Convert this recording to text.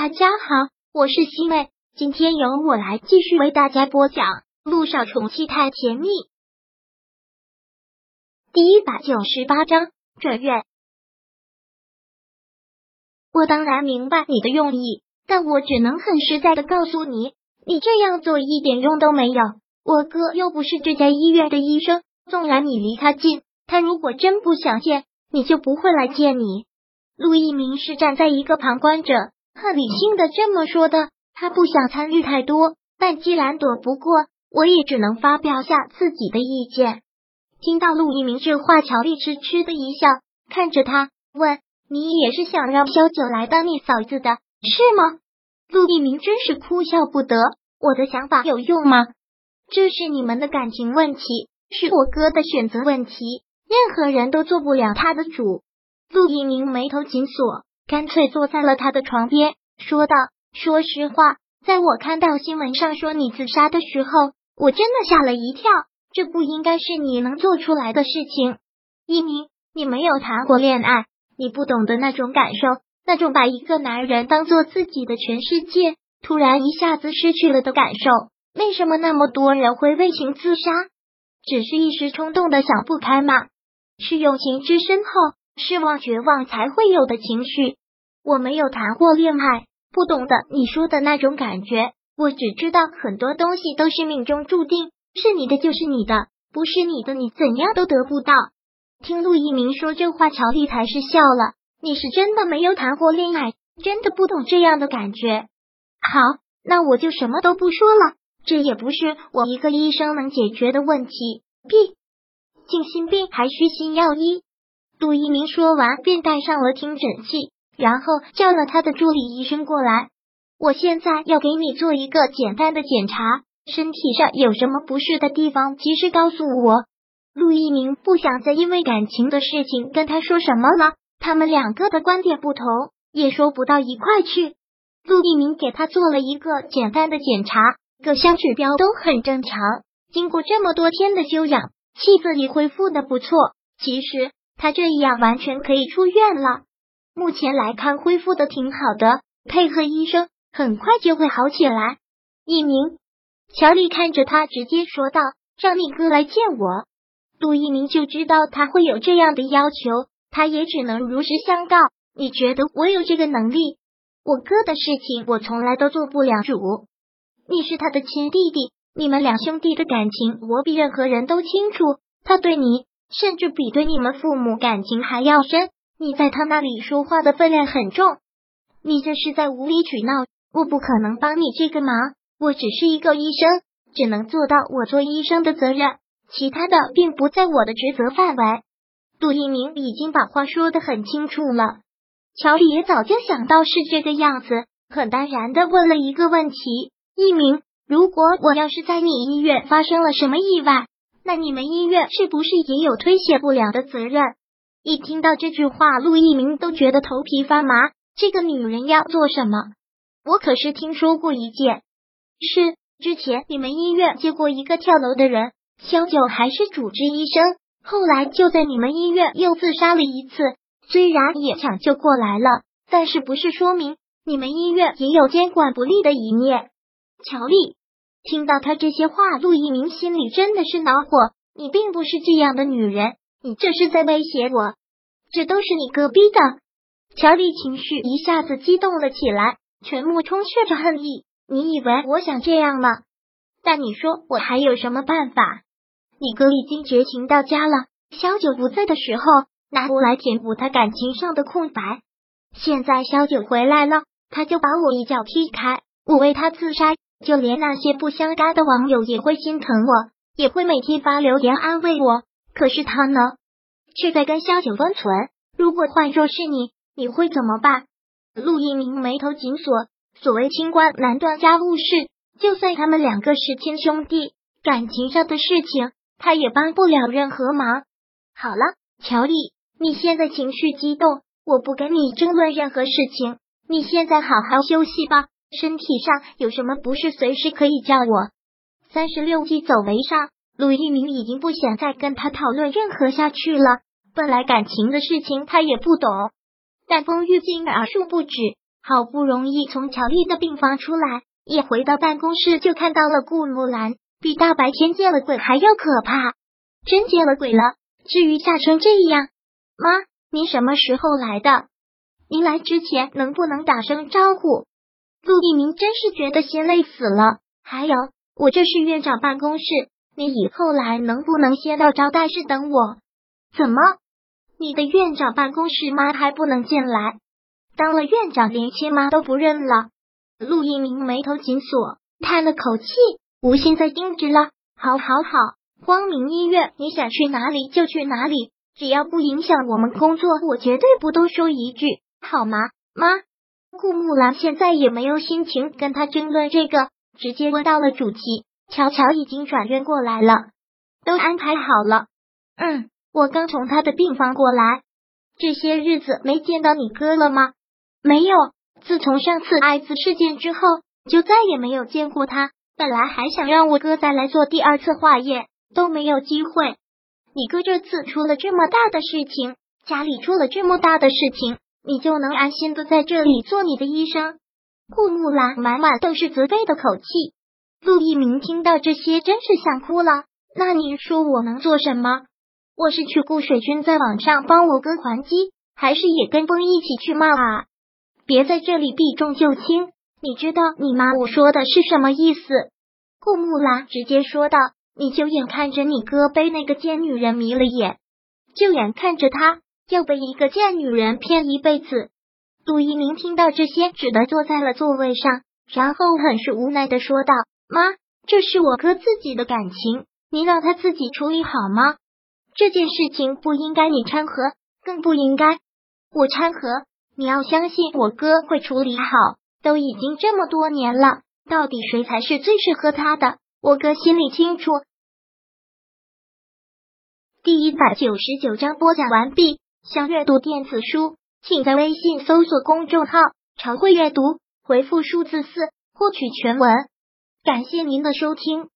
大家好，我是西妹，今天由我来继续为大家播讲《路上宠妻太甜蜜》第一百九十八章转院。我当然明白你的用意，但我只能很实在的告诉你，你这样做一点用都没有。我哥又不是这家医院的医生，纵然你离他近，他如果真不想见，你就不会来见你。陆一鸣是站在一个旁观者。很理性的这么说的，他不想参与太多，但既然躲不过，我也只能发表下自己的意见。听到陆一鸣这话，乔丽痴痴的一笑，看着他问：“你也是想让萧九来当你嫂子的，是吗？”陆一鸣真是哭笑不得。我的想法有用吗？这是你们的感情问题，是我哥的选择问题，任何人都做不了他的主。陆一鸣眉头紧锁。干脆坐在了他的床边，说道：“说实话，在我看到新闻上说你自杀的时候，我真的吓了一跳。这不应该是你能做出来的事情。一鸣，你没有谈过恋爱，你不懂得那种感受，那种把一个男人当做自己的全世界，突然一下子失去了的感受。为什么那么多人会为情自杀？只是一时冲动的想不开吗？是友情之深厚。”失望、绝望才会有的情绪。我没有谈过恋爱，不懂得你说的那种感觉。我只知道很多东西都是命中注定，是你的就是你的，不是你的你怎样都得不到。听陆一鸣说这话，乔丽才是笑了。你是真的没有谈过恋爱，真的不懂这样的感觉。好，那我就什么都不说了。这也不是我一个医生能解决的问题。B，静心病还需心药医。杜一鸣说完，便带上了听诊器，然后叫了他的助理医生过来。我现在要给你做一个简单的检查，身体上有什么不适的地方，及时告诉我。陆一鸣不想再因为感情的事情跟他说什么了，他们两个的观点不同，也说不到一块去。陆一鸣给他做了一个简单的检查，各项指标都很正常。经过这么多天的休养，气色也恢复的不错。其实。他这样完全可以出院了，目前来看恢复的挺好的，配合医生，很快就会好起来。一鸣，乔丽看着他，直接说道：“让你哥来见我。”杜一鸣就知道他会有这样的要求，他也只能如实相告：“你觉得我有这个能力？我哥的事情我从来都做不了主。你是他的亲弟弟，你们两兄弟的感情我比任何人都清楚，他对你。”甚至比对你们父母感情还要深，你在他那里说话的分量很重，你这是在无理取闹，我不可能帮你这个忙，我只是一个医生，只能做到我做医生的责任，其他的并不在我的职责范围。杜一鸣已经把话说的很清楚了，乔丽也早就想到是这个样子，很淡然的问了一个问题：一鸣，如果我要是在你医院发生了什么意外？那你们医院是不是也有推卸不了的责任？一听到这句话，陆一鸣都觉得头皮发麻。这个女人要做什么？我可是听说过一件事，之前你们医院接过一个跳楼的人，萧九还是主治医生，后来就在你们医院又自杀了一次。虽然也抢救过来了，但是不是说明你们医院也有监管不力的一面？乔丽。听到他这些话，陆一鸣心里真的是恼火。你并不是这样的女人，你这是在威胁我。这都是你哥逼的。乔丽情绪一下子激动了起来，全部充斥着恨意。你以为我想这样吗？但你说我还有什么办法？你哥已经绝情到家了，萧九不在的时候拿我来填补他感情上的空白。现在萧九回来了，他就把我一脚踢开，我为他自杀。就连那些不相干的网友也会心疼我，也会每天发留言安慰我。可是他呢，却在跟萧九温存。如果换作是你，你会怎么办？陆一鸣眉头紧锁。所谓清官难断家务事，就算他们两个是亲兄弟，感情上的事情他也帮不了任何忙。好了，乔丽，你现在情绪激动，我不跟你争论任何事情。你现在好好休息吧。身体上有什么不适，随时可以叫我。三十六计走为上，陆一鸣已经不想再跟他讨论任何下去了。本来感情的事情他也不懂，但风玉静而树不止，好不容易从乔丽的病房出来，一回到办公室就看到了顾木兰，比大白天见了鬼还要可怕，真见了鬼了。至于吓成这样，妈，您什么时候来的？您来之前能不能打声招呼？陆一鸣真是觉得心累死了。还有，我这是院长办公室，你以后来能不能先到招待室等我？怎么，你的院长办公室妈还不能进来？当了院长，连亲妈都不认了。陆一鸣眉头紧锁，叹了口气，无心再盯着了。好，好，好，光明医院，你想去哪里就去哪里，只要不影响我们工作，我绝对不多说一句，好吗，妈？顾木兰现在也没有心情跟他争论这个，直接问到了主题。乔乔已经转院过来了，都安排好了。嗯，我刚从他的病房过来。这些日子没见到你哥了吗？没有，自从上次艾滋事件之后，就再也没有见过他。本来还想让我哥再来做第二次化验，都没有机会。你哥这次出了这么大的事情，家里出了这么大的事情，你就能安心的在这里做你的医生？顾木兰满满都是责备的口气。陆一鸣听到这些，真是想哭了。那你说我能做什么？我是去顾水军在网上帮我哥还击，还是也跟风一起去骂啊？别在这里避重就轻，你知道你妈我说的是什么意思？顾木兰直接说道：“你就眼看着你哥被那个贱女人迷了眼，就眼看着他要被一个贱女人骗一辈子。”杜一鸣听到这些，只得坐在了座位上，然后很是无奈的说道：“妈，这是我哥自己的感情，你让他自己处理好吗？这件事情不应该你掺和，更不应该我掺和。”你要相信我哥会处理好，都已经这么多年了，到底谁才是最适合他的？我哥心里清楚。第一百九十九章播讲完毕。想阅读电子书，请在微信搜索公众号“常会阅读”，回复数字四获取全文。感谢您的收听。